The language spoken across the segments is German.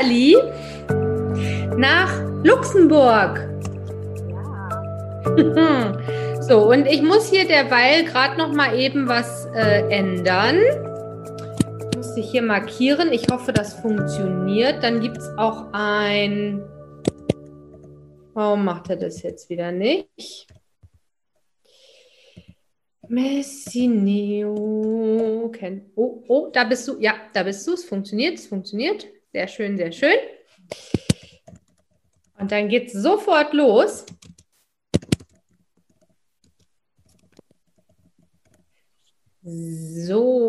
Nathalie, nach Luxemburg. Ja. So, und ich muss hier derweil gerade noch mal eben was äh, ändern. Ich muss dich hier markieren. Ich hoffe, das funktioniert. Dann gibt es auch ein. Warum macht er das jetzt wieder nicht? Messineo. Oh, oh, da bist du. Ja, da bist du. Es funktioniert, es funktioniert. Sehr schön, sehr schön. Und dann geht es sofort los. So.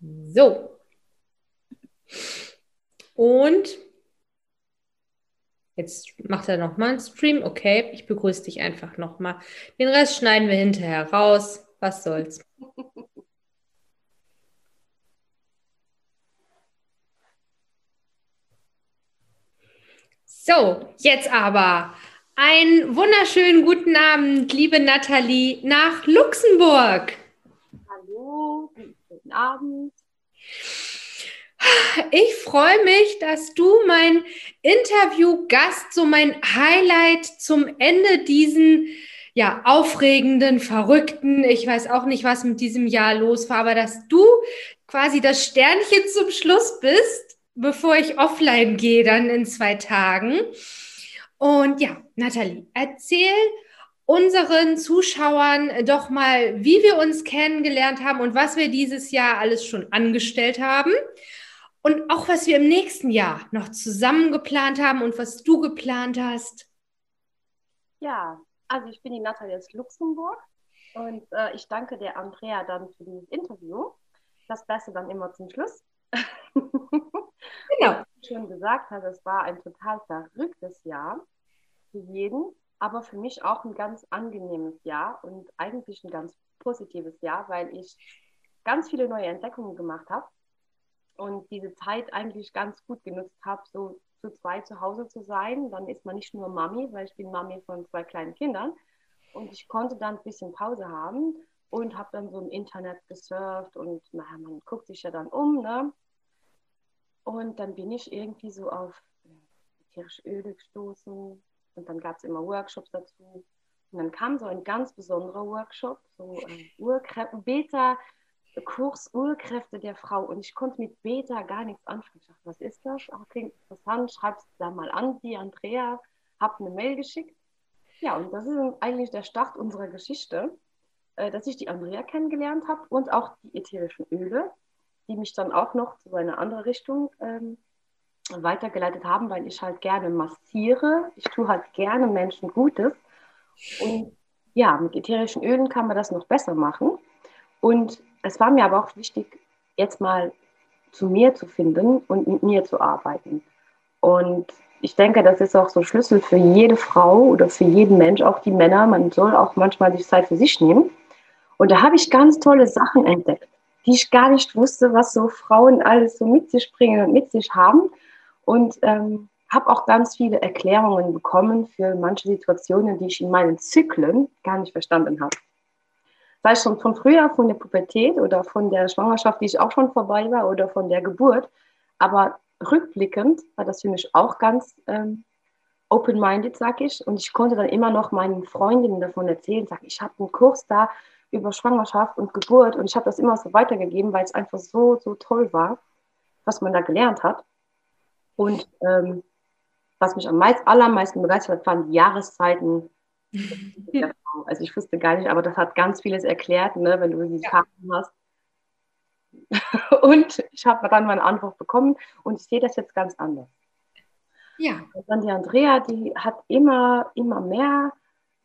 So. Und jetzt macht er nochmal einen Stream. Okay, ich begrüße dich einfach nochmal. Den Rest schneiden wir hinterher raus. Was soll's. So, jetzt aber einen wunderschönen guten Abend, liebe Nathalie, nach Luxemburg. Hallo, guten Abend. Ich freue mich, dass du mein Interviewgast, so mein Highlight zum Ende diesen ja aufregenden, verrückten, ich weiß auch nicht, was mit diesem Jahr los war, aber dass du quasi das Sternchen zum Schluss bist, bevor ich offline gehe, dann in zwei Tagen. Und ja, Nathalie, erzähl unseren Zuschauern doch mal, wie wir uns kennengelernt haben und was wir dieses Jahr alles schon angestellt haben. Und auch was wir im nächsten Jahr noch zusammen geplant haben und was du geplant hast. Ja, also ich bin die Nathalie aus Luxemburg und äh, ich danke der Andrea dann für dieses Interview. Das Beste dann immer zum Schluss. genau. Wie schon gesagt hat, es war ein total verrücktes Jahr für jeden, aber für mich auch ein ganz angenehmes Jahr und eigentlich ein ganz positives Jahr, weil ich ganz viele neue Entdeckungen gemacht habe und diese Zeit eigentlich ganz gut genutzt habe, so zu zweit zu Hause zu sein. Dann ist man nicht nur Mami, weil ich bin Mami von zwei kleinen Kindern. Und ich konnte dann ein bisschen Pause haben und habe dann so im Internet gesurft und naja, man guckt sich ja dann um. Ne? Und dann bin ich irgendwie so auf ätherische Öle gestoßen und dann gab es immer Workshops dazu. Und dann kam so ein ganz besonderer Workshop, so ein Urkräfte, Beta, Kurs Urkräfte der Frau und ich konnte mit Beta gar nichts anfangen. Ich dachte, was ist das? Ach, klingt interessant, schreib es da mal an, die Andrea, hab eine Mail geschickt. Ja, und das ist eigentlich der Start unserer Geschichte, äh, dass ich die Andrea kennengelernt habe und auch die ätherischen Öle, die mich dann auch noch zu einer anderen Richtung ähm, weitergeleitet haben, weil ich halt gerne massiere. Ich tue halt gerne Menschen Gutes. Und ja, mit ätherischen Ölen kann man das noch besser machen. Und es war mir aber auch wichtig, jetzt mal zu mir zu finden und mit mir zu arbeiten. Und ich denke, das ist auch so Schlüssel für jede Frau oder für jeden Mensch, auch die Männer. Man soll auch manchmal die Zeit für sich nehmen. Und da habe ich ganz tolle Sachen entdeckt, die ich gar nicht wusste, was so Frauen alles so mit sich bringen und mit sich haben. Und ähm, habe auch ganz viele Erklärungen bekommen für manche Situationen, die ich in meinen Zyklen gar nicht verstanden habe sei es schon von früher, von der Pubertät oder von der Schwangerschaft, die ich auch schon vorbei war oder von der Geburt. Aber rückblickend war das für mich auch ganz ähm, open-minded, sag ich. Und ich konnte dann immer noch meinen Freundinnen davon erzählen, sag ich habe einen Kurs da über Schwangerschaft und Geburt und ich habe das immer so weitergegeben, weil es einfach so, so toll war, was man da gelernt hat. Und ähm, was mich am meisten, allermeisten begeistert hat, waren die Jahreszeiten also ich wusste gar nicht, aber das hat ganz vieles erklärt, ne, wenn du diese ja. Karten hast. Und ich habe dann meine Antwort bekommen und ich sehe das jetzt ganz anders. Ja. Und dann die Andrea, die hat immer, immer mehr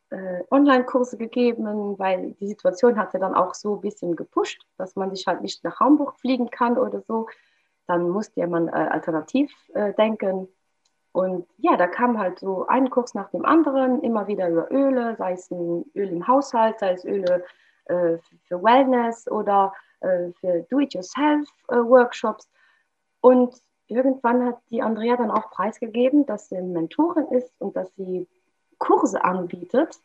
äh, Online-Kurse gegeben, weil die Situation hatte dann auch so ein bisschen gepusht, dass man sich halt nicht nach Hamburg fliegen kann oder so. Dann musste man äh, alternativ äh, denken. Und ja, da kam halt so ein Kurs nach dem anderen, immer wieder über Öle, sei es ein Öl im Haushalt, sei es Öle äh, für Wellness oder äh, für Do-it-yourself-Workshops. Äh, und irgendwann hat die Andrea dann auch preisgegeben, dass sie Mentorin ist und dass sie Kurse anbietet.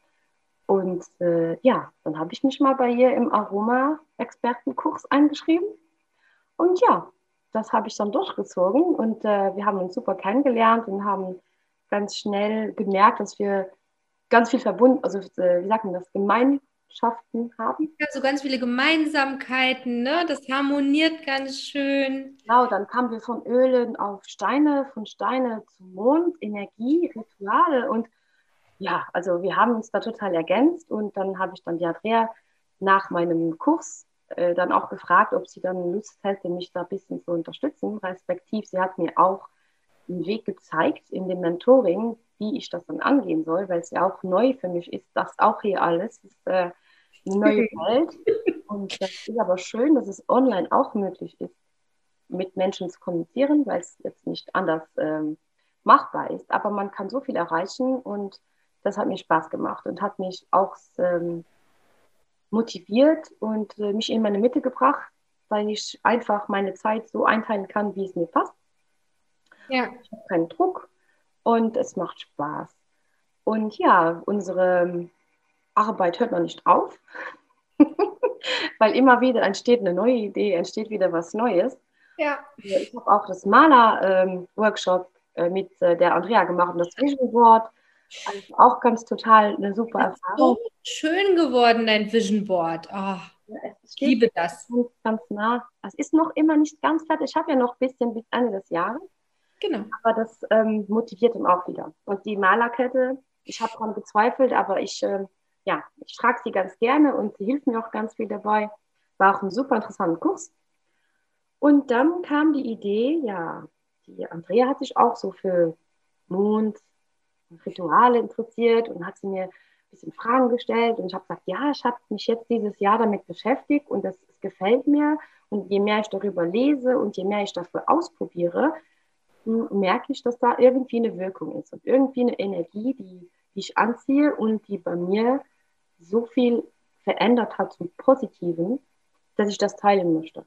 Und äh, ja, dann habe ich mich mal bei ihr im Aroma-Expertenkurs eingeschrieben. Und ja, das habe ich dann durchgezogen und äh, wir haben uns super kennengelernt und haben ganz schnell gemerkt, dass wir ganz viel verbunden, also äh, wie sagt man das, Gemeinschaften haben. Ja, so ganz viele Gemeinsamkeiten, ne? Das harmoniert ganz schön. Genau, dann kamen wir von Ölen auf Steine, von Steine zu Mond, Energie, Rituale und ja, also wir haben uns da total ergänzt und dann habe ich dann die Andrea nach meinem Kurs äh, dann auch gefragt, ob sie dann Lust hätte, mich da ein bisschen zu unterstützen. Respektiv, sie hat mir auch einen Weg gezeigt in dem Mentoring, wie ich das dann angehen soll, weil es ja auch neu für mich ist, das auch hier alles ist äh, eine neue Welt. Und das ist aber schön, dass es online auch möglich ist, mit Menschen zu kommunizieren, weil es jetzt nicht anders ähm, machbar ist. Aber man kann so viel erreichen und das hat mir Spaß gemacht und hat mich auch ähm, motiviert und äh, mich in meine Mitte gebracht, weil ich einfach meine Zeit so einteilen kann, wie es mir passt. Ja. Ich habe keinen Druck und es macht Spaß. Und ja, unsere Arbeit hört noch nicht auf, weil immer wieder entsteht eine neue Idee, entsteht wieder was Neues. Ja. Ich habe auch das Maler-Workshop ähm, äh, mit äh, der Andrea gemacht und das Vision Board. Also auch ganz total eine super Erfahrung. Schön geworden, dein Vision Board. Oh, ich liebe das. Ganz, ganz nah. Es ist noch immer nicht ganz fertig. Ich habe ja noch ein bisschen bis Ende des Jahres. Genau. Aber das ähm, motiviert ihn auch wieder. Und die Malerkette, ich habe daran gezweifelt, aber ich, äh, ja, ich trage sie ganz gerne und sie hilft mir auch ganz viel dabei. War auch ein super interessanter Kurs. Und dann kam die Idee, ja, die Andrea hat sich auch so für Mond, Rituale interessiert und hat sie mir bisschen Fragen gestellt und ich habe gesagt, ja, ich habe mich jetzt dieses Jahr damit beschäftigt und das, das gefällt mir und je mehr ich darüber lese und je mehr ich dafür ausprobiere, hm, merke ich, dass da irgendwie eine Wirkung ist und irgendwie eine Energie, die, die ich anziehe und die bei mir so viel verändert hat zum Positiven, dass ich das teilen möchte.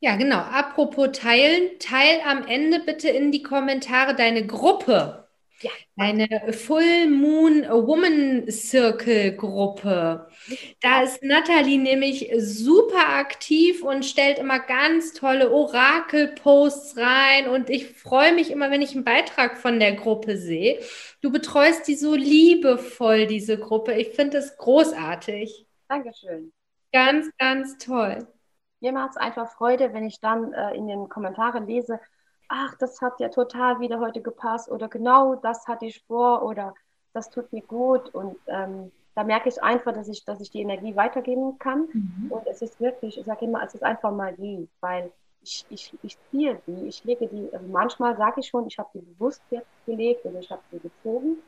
Ja, genau. Apropos teilen, teil am Ende bitte in die Kommentare deine Gruppe. Ja. Eine Full Moon Woman Circle Gruppe. Da ist Nathalie nämlich super aktiv und stellt immer ganz tolle Orakel-Posts rein. Und ich freue mich immer, wenn ich einen Beitrag von der Gruppe sehe. Du betreust die so liebevoll, diese Gruppe. Ich finde es großartig. Dankeschön. Ganz, ganz toll. Mir macht es einfach Freude, wenn ich dann äh, in den Kommentaren lese, ach, das hat ja total wieder heute gepasst oder genau das hatte ich vor oder das tut mir gut. Und ähm, da merke ich einfach, dass ich, dass ich die Energie weitergeben kann. Mhm. und es ist wirklich, ich sage immer, es ist einfach Magie, weil ich, ich, ich ziehe die, ich lege die, also manchmal sage ich schon, ich habe die bewusst jetzt gelegt oder ich habe sie gezogen,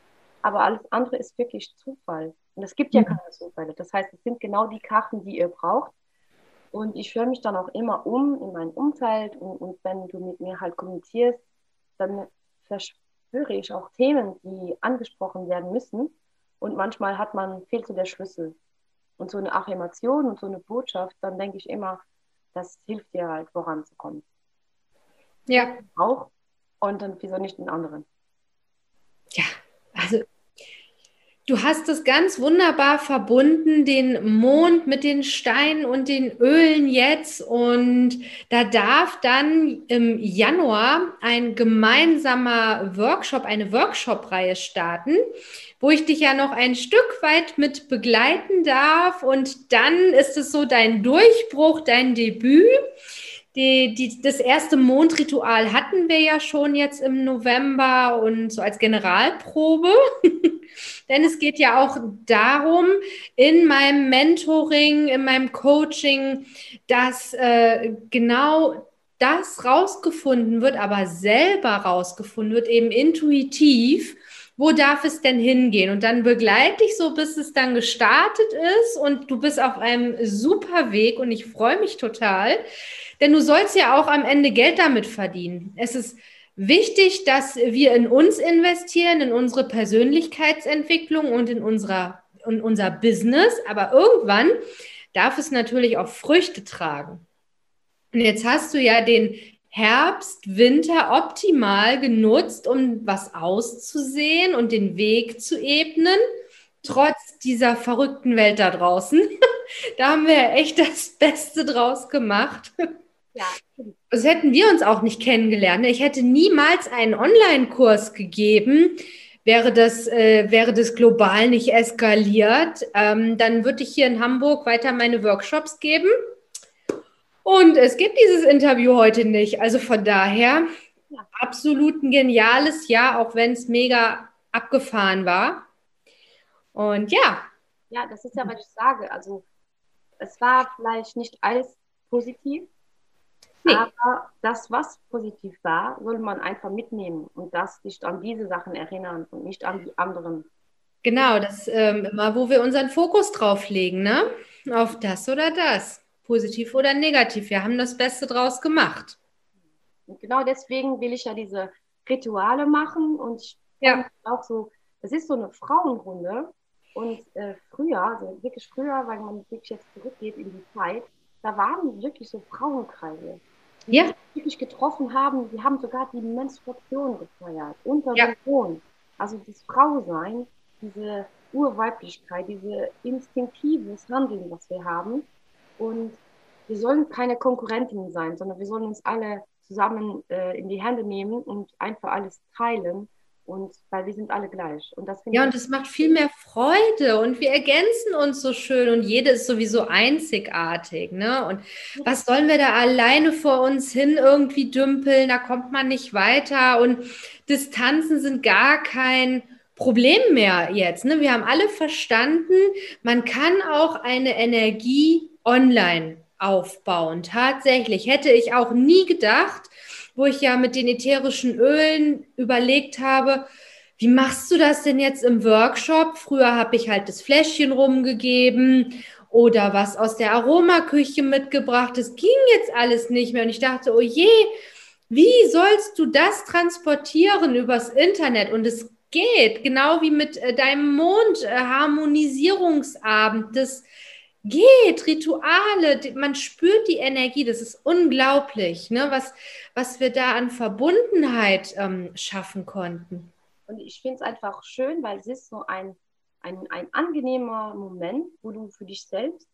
aber alles andere ist wirklich Zufall. Und es gibt ja mhm. keine Zufälle, das heißt, es sind genau die Karten, die ihr braucht und ich höre mich dann auch immer um in mein Umfeld und, und wenn du mit mir halt kommunizierst, dann verspüre ich auch Themen, die angesprochen werden müssen. Und manchmal hat man, fehlt so der Schlüssel. Und so eine Affirmation und so eine Botschaft, dann denke ich immer, das hilft dir halt voranzukommen. Ja. Auch. Und dann wieso nicht den anderen? Ja, Du hast es ganz wunderbar verbunden, den Mond mit den Steinen und den Ölen jetzt. Und da darf dann im Januar ein gemeinsamer Workshop, eine Workshop-Reihe starten, wo ich dich ja noch ein Stück weit mit begleiten darf. Und dann ist es so dein Durchbruch, dein Debüt. Die, die, das erste Mondritual hatten wir ja schon jetzt im November und so als Generalprobe. Denn es geht ja auch darum, in meinem Mentoring, in meinem Coaching, dass äh, genau das rausgefunden wird, aber selber rausgefunden wird, eben intuitiv, wo darf es denn hingehen? Und dann begleite ich so, bis es dann gestartet ist und du bist auf einem super Weg und ich freue mich total. Denn du sollst ja auch am Ende Geld damit verdienen. Es ist wichtig, dass wir in uns investieren, in unsere Persönlichkeitsentwicklung und in, unserer, in unser Business. Aber irgendwann darf es natürlich auch Früchte tragen. Und jetzt hast du ja den Herbst, Winter optimal genutzt, um was auszusehen und den Weg zu ebnen, trotz dieser verrückten Welt da draußen. da haben wir echt das Beste draus gemacht. Ja. Das hätten wir uns auch nicht kennengelernt. Ich hätte niemals einen Online-Kurs gegeben, wäre das, äh, wäre das global nicht eskaliert. Ähm, dann würde ich hier in Hamburg weiter meine Workshops geben. Und es gibt dieses Interview heute nicht. Also von daher ja. absolut ein geniales Jahr, auch wenn es mega abgefahren war. Und ja. Ja, das ist ja, was ich sage. Also es war vielleicht nicht alles positiv, Nee. Aber das, was positiv war, soll man einfach mitnehmen und das sich an diese Sachen erinnern und nicht an die anderen. Genau, das ähm, immer, wo wir unseren Fokus drauf legen, ne? Auf das oder das. Positiv oder negativ. Wir haben das Beste draus gemacht. Und genau deswegen will ich ja diese Rituale machen und ich ja. auch so, das ist so eine Frauenrunde. Und äh, früher, also wirklich früher, weil man wirklich jetzt zurückgeht in die Zeit, da waren wirklich so Frauenkreise ja. wirklich getroffen haben. Die haben sogar die Menstruation gefeiert, unter ja. Sohn. Also das Frausein, diese Urweiblichkeit, diese instinktives Handeln, was wir haben. Und wir sollen keine Konkurrentinnen sein, sondern wir sollen uns alle zusammen äh, in die Hände nehmen und einfach alles teilen und weil wir sind alle gleich. Und das ja, und es macht viel mehr Freude und wir ergänzen uns so schön und jede ist sowieso einzigartig. Ne? Und was sollen wir da alleine vor uns hin irgendwie dümpeln? Da kommt man nicht weiter und Distanzen sind gar kein Problem mehr jetzt. Ne? Wir haben alle verstanden, man kann auch eine Energie online aufbauen. Tatsächlich hätte ich auch nie gedacht, wo ich ja mit den ätherischen Ölen überlegt habe, wie machst du das denn jetzt im Workshop? Früher habe ich halt das Fläschchen rumgegeben oder was aus der Aromaküche mitgebracht. Das ging jetzt alles nicht mehr. Und ich dachte, oh je, wie sollst du das transportieren übers Internet? Und es geht, genau wie mit äh, deinem Mondharmonisierungsabend. Das geht, Rituale, man spürt die Energie, das ist unglaublich, ne? was, was wir da an Verbundenheit ähm, schaffen konnten. Und ich finde es einfach schön, weil es ist so ein, ein, ein angenehmer Moment, wo du für dich selbst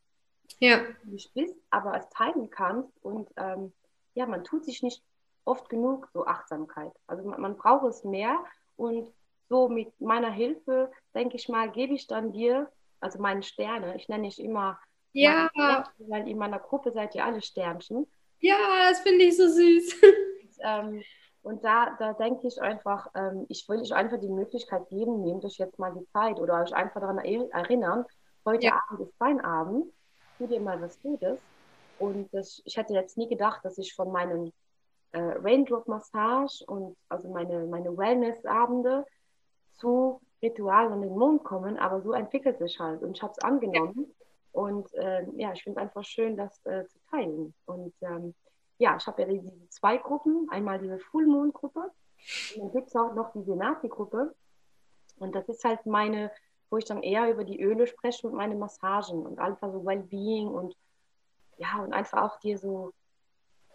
ja. dich bist, aber es teilen kannst und ähm, ja, man tut sich nicht oft genug so Achtsamkeit. Also man, man braucht es mehr und so mit meiner Hilfe, denke ich mal, gebe ich dann dir also meine Sterne. Ich nenne dich immer ja. Sternchen, weil in meiner Gruppe seid ihr alle Sternchen. Ja, das finde ich so süß. Und, ähm, und da, da denke ich einfach, ähm, ich will euch einfach die Möglichkeit geben, nehmt euch jetzt mal die Zeit oder euch einfach daran erinnern, heute ja. Abend ist dein Abend, tu dir mal was Gutes. Und das, ich hätte jetzt nie gedacht, dass ich von meinen äh, Raindrop-Massage und also meine, meine Wellness-Abende zu Ritual an den Mond kommen, aber so entwickelt sich halt und ich habe es angenommen. Ja. Und äh, ja, ich finde es einfach schön, das äh, zu teilen. Und ähm, ja, ich habe ja diese zwei Gruppen, einmal diese Full Moon Gruppe und dann gibt es auch noch die Senati Gruppe. Und das ist halt meine, wo ich dann eher über die Öle spreche und meine Massagen und einfach so Wellbeing und ja, und einfach auch dir so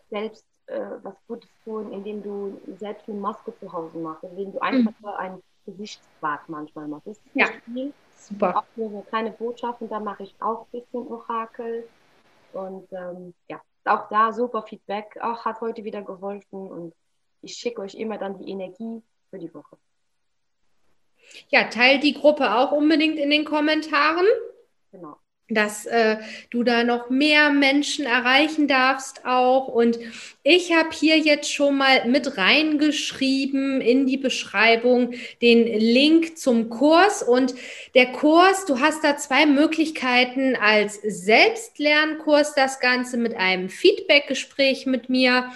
selbst äh, was Gutes tun, indem du selbst eine Maske zu Hause machst, indem du einfach mhm. ein Gesichtsbad manchmal mache. Das ist ja. viel. Super. Auch nur eine kleine Botschaft und da mache ich auch ein bisschen Orakel. Und ähm, ja, auch da super Feedback. Auch hat heute wieder geholfen und ich schicke euch immer dann die Energie für die Woche. Ja, teilt die Gruppe auch unbedingt in den Kommentaren. Genau dass äh, du da noch mehr Menschen erreichen darfst auch. Und ich habe hier jetzt schon mal mit reingeschrieben in die Beschreibung den Link zum Kurs. Und der Kurs, du hast da zwei Möglichkeiten als Selbstlernkurs, das Ganze mit einem Feedbackgespräch mit mir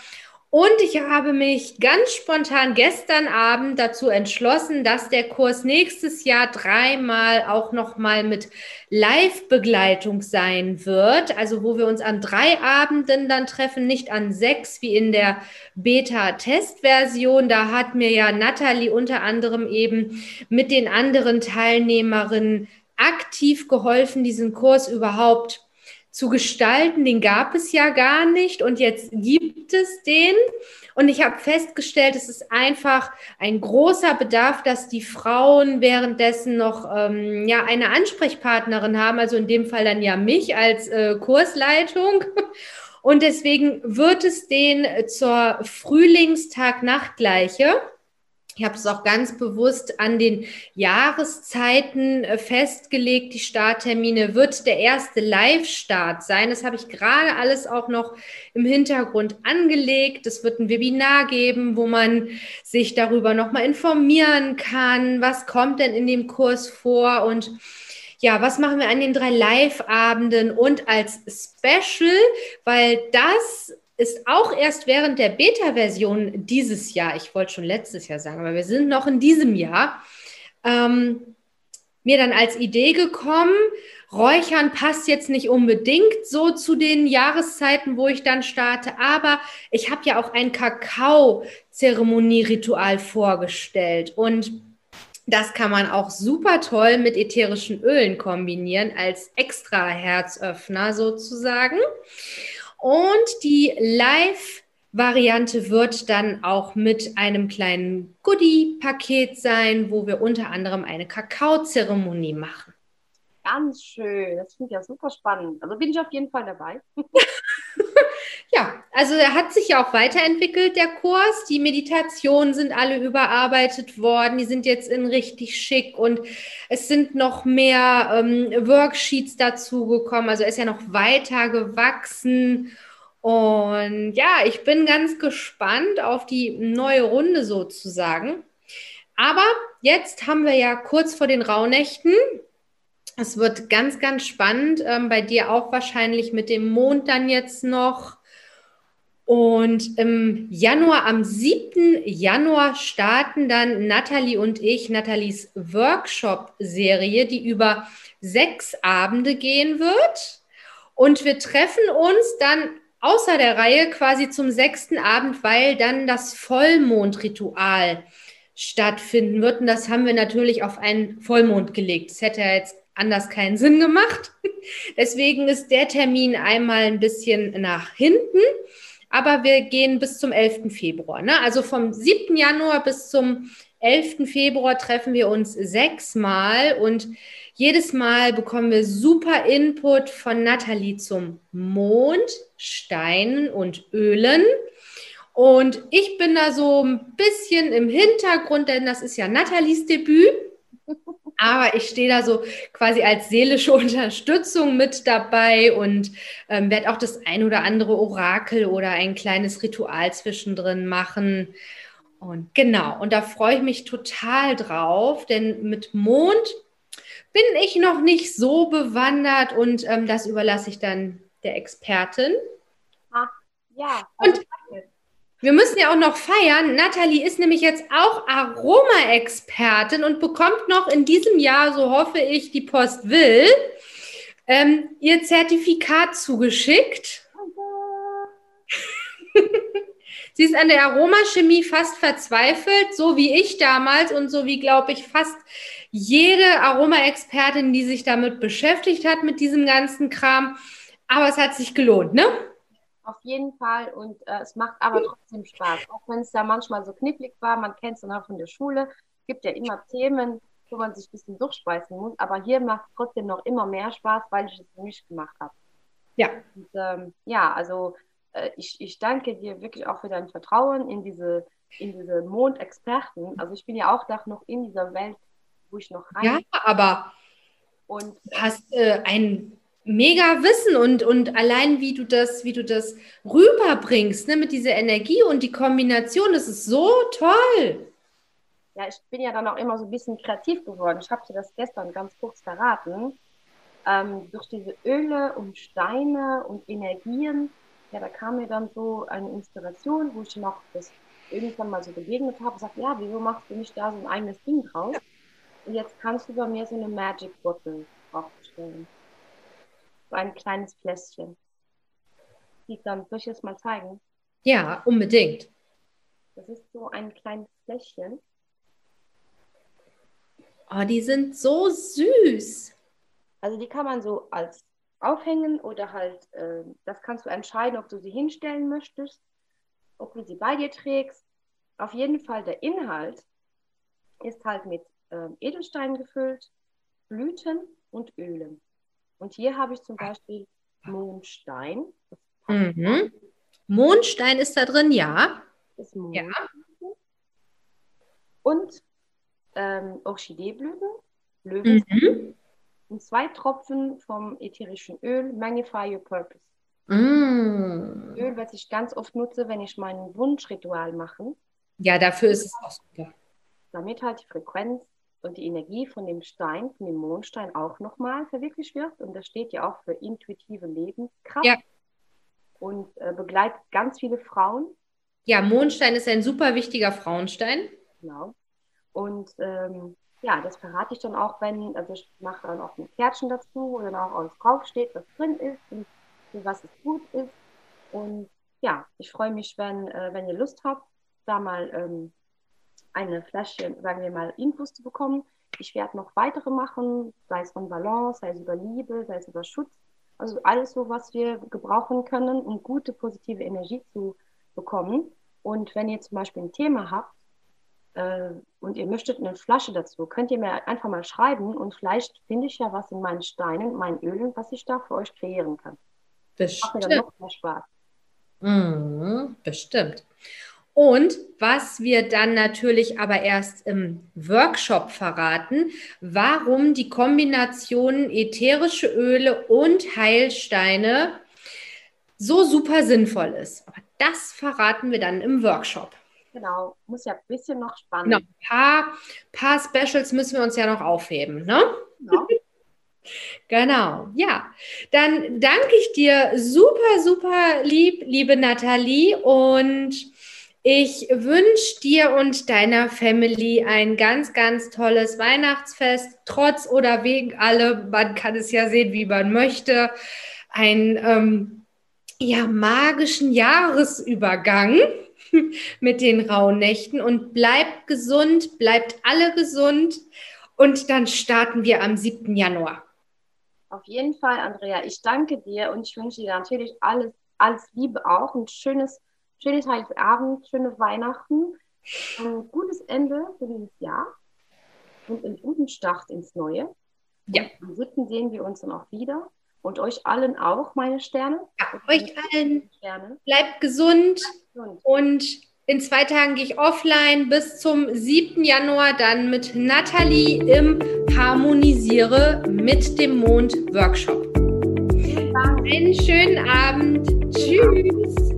und ich habe mich ganz spontan gestern Abend dazu entschlossen, dass der Kurs nächstes Jahr dreimal auch nochmal mit Live-Begleitung sein wird. Also wo wir uns an drei Abenden dann treffen, nicht an sechs wie in der Beta-Test-Version. Da hat mir ja Natalie unter anderem eben mit den anderen Teilnehmerinnen aktiv geholfen, diesen Kurs überhaupt zu gestalten, den gab es ja gar nicht und jetzt gibt es den. Und ich habe festgestellt, es ist einfach ein großer Bedarf, dass die Frauen währenddessen noch ähm, ja, eine Ansprechpartnerin haben, also in dem Fall dann ja mich als äh, Kursleitung. Und deswegen wird es den zur Frühlingstag-Nachtgleiche ich habe es auch ganz bewusst an den Jahreszeiten äh, festgelegt. Die Starttermine wird der erste Live-Start sein. Das habe ich gerade alles auch noch im Hintergrund angelegt. Es wird ein Webinar geben, wo man sich darüber nochmal informieren kann. Was kommt denn in dem Kurs vor und ja, was machen wir an den drei Live-Abenden und als Special, weil das ist auch erst während der Beta-Version dieses Jahr, ich wollte schon letztes Jahr sagen, aber wir sind noch in diesem Jahr, ähm, mir dann als Idee gekommen, Räuchern passt jetzt nicht unbedingt so zu den Jahreszeiten, wo ich dann starte, aber ich habe ja auch ein Kakao-Zeremonie-Ritual vorgestellt und das kann man auch super toll mit ätherischen Ölen kombinieren als extra Herzöffner sozusagen. Und die Live-Variante wird dann auch mit einem kleinen Goodie-Paket sein, wo wir unter anderem eine Kakaozeremonie machen. Ganz schön, das finde ich ja super spannend. Also bin ich auf jeden Fall dabei. ja, also er hat sich ja auch weiterentwickelt, der Kurs. Die Meditationen sind alle überarbeitet worden. Die sind jetzt in richtig schick und es sind noch mehr ähm, Worksheets dazugekommen. Also er ist ja noch weiter gewachsen. Und ja, ich bin ganz gespannt auf die neue Runde sozusagen. Aber jetzt haben wir ja kurz vor den Rauhnächten. Es wird ganz, ganz spannend. Ähm, bei dir auch wahrscheinlich mit dem Mond dann jetzt noch. Und im Januar, am 7. Januar starten dann Nathalie und ich Nathalies Workshop-Serie, die über sechs Abende gehen wird. Und wir treffen uns dann außer der Reihe quasi zum sechsten Abend, weil dann das Vollmondritual stattfinden wird. Und das haben wir natürlich auf einen Vollmond gelegt. Das hätte ja jetzt anders keinen Sinn gemacht. Deswegen ist der Termin einmal ein bisschen nach hinten aber wir gehen bis zum 11. Februar. Ne? Also vom 7. Januar bis zum 11. Februar treffen wir uns sechsmal und jedes Mal bekommen wir super Input von Nathalie zum Mond, Steinen und Ölen. Und ich bin da so ein bisschen im Hintergrund, denn das ist ja Nathalies Debüt. Aber ich stehe da so quasi als seelische Unterstützung mit dabei und ähm, werde auch das ein oder andere Orakel oder ein kleines Ritual zwischendrin machen. Und genau, und da freue ich mich total drauf, denn mit Mond bin ich noch nicht so bewandert und ähm, das überlasse ich dann der Expertin. Ach, ja. Und wir müssen ja auch noch feiern. Nathalie ist nämlich jetzt auch Aroma-Expertin und bekommt noch in diesem Jahr, so hoffe ich, die Post will, ähm, ihr Zertifikat zugeschickt. Sie ist an der Aromachemie fast verzweifelt, so wie ich damals und so wie, glaube ich, fast jede Aroma-Expertin, die sich damit beschäftigt hat, mit diesem ganzen Kram. Aber es hat sich gelohnt, ne? Auf jeden Fall und äh, es macht aber trotzdem Spaß. Auch wenn es da manchmal so knifflig war, man kennt es dann auch von der Schule. Es gibt ja immer Themen, wo man sich ein bisschen durchspeisen muss, aber hier macht es trotzdem noch immer mehr Spaß, weil ich es für mich gemacht habe. Ja. Und, ähm, ja, also äh, ich, ich danke dir wirklich auch für dein Vertrauen in diese, in diese Mondexperten. Also ich bin ja auch noch in dieser Welt, wo ich noch rein. Ja, aber und du hast äh, ein mega Wissen und, und allein wie du das, wie du das rüberbringst, ne, mit dieser Energie und die Kombination, das ist so toll. Ja, ich bin ja dann auch immer so ein bisschen kreativ geworden. Ich habe dir das gestern ganz kurz verraten. Ähm, durch diese Öle und Steine und Energien, ja, da kam mir dann so eine Inspiration, wo ich noch das irgendwann mal so begegnet habe und sagte, ja, wieso machst du nicht da so ein eigenes Ding draus? Und jetzt kannst du bei mir so eine Magic Bottle draufstellen so ein kleines Fläschchen. Die dann, soll ich das mal zeigen? Ja, unbedingt. Das ist so ein kleines Fläschchen. Oh, die sind so süß. Also die kann man so als aufhängen oder halt, äh, das kannst du entscheiden, ob du sie hinstellen möchtest, ob du sie bei dir trägst. Auf jeden Fall der Inhalt ist halt mit äh, Edelsteinen gefüllt, Blüten und Ölen. Und hier habe ich zum Beispiel Mondstein. Mhm. Mondstein ist da drin, ja. Ist. Ja. Und ähm, Orchideeblüten, Löwen. Mhm. Und zwei Tropfen vom ätherischen Öl, Magnify Your Purpose. Mm. Öl, was ich ganz oft nutze, wenn ich mein Wunschritual mache. Ja, dafür ist es auch super. Damit halt die Frequenz und die Energie von dem Stein, von dem Mondstein auch nochmal verwirklicht wird. Und das steht ja auch für intuitive Lebenskraft. Ja. Und äh, begleitet ganz viele Frauen. Ja, Mondstein ist ein super wichtiger Frauenstein. Genau. Und ähm, ja, das verrate ich dann auch, wenn, also ich mache dann auch ein Kärtchen dazu, wo dann auch alles draufsteht, was drin ist und für was es gut ist. Und ja, ich freue mich, wenn, äh, wenn ihr Lust habt, da mal ähm, eine Flasche, sagen wir mal, Infos zu bekommen. Ich werde noch weitere machen, sei es von Balance, sei es über Liebe, sei es über Schutz. Also alles so, was wir gebrauchen können, um gute, positive Energie zu bekommen. Und wenn ihr zum Beispiel ein Thema habt, äh, und ihr möchtet eine Flasche dazu, könnt ihr mir einfach mal schreiben und vielleicht finde ich ja was in meinen Steinen, meinen Ölen, was ich da für euch kreieren kann. Bestimmt. Macht mir dann noch mehr Spaß. Mhm, bestimmt. Und was wir dann natürlich aber erst im Workshop verraten, warum die Kombination ätherische Öle und Heilsteine so super sinnvoll ist. Aber das verraten wir dann im Workshop. Genau, muss ja ein bisschen noch spannend. Genau, ein paar, paar Specials müssen wir uns ja noch aufheben, ne? Genau. Genau, ja. Dann danke ich dir super, super lieb, liebe Nathalie. Und ich wünsche dir und deiner Family ein ganz, ganz tolles Weihnachtsfest, trotz oder wegen allem. Man kann es ja sehen, wie man möchte. Ein ähm, ja, magischen Jahresübergang mit den Rauhnächten und bleibt gesund, bleibt alle gesund und dann starten wir am 7. Januar. Auf jeden Fall, Andrea, ich danke dir und ich wünsche dir natürlich alles, alles Liebe auch, ein schönes, schönes Heiligabend, schöne Weihnachten, ein gutes Ende für dieses Jahr und einen guten Start ins Neue. Ja. Am 7. sehen wir uns dann auch wieder. Und euch allen auch, meine Sterne. Ja, euch allen. Sterne. Bleibt gesund. gesund. Und in zwei Tagen gehe ich offline bis zum 7. Januar dann mit Nathalie im Harmonisiere mit dem Mond Workshop. Einen schönen Abend. Tschüss.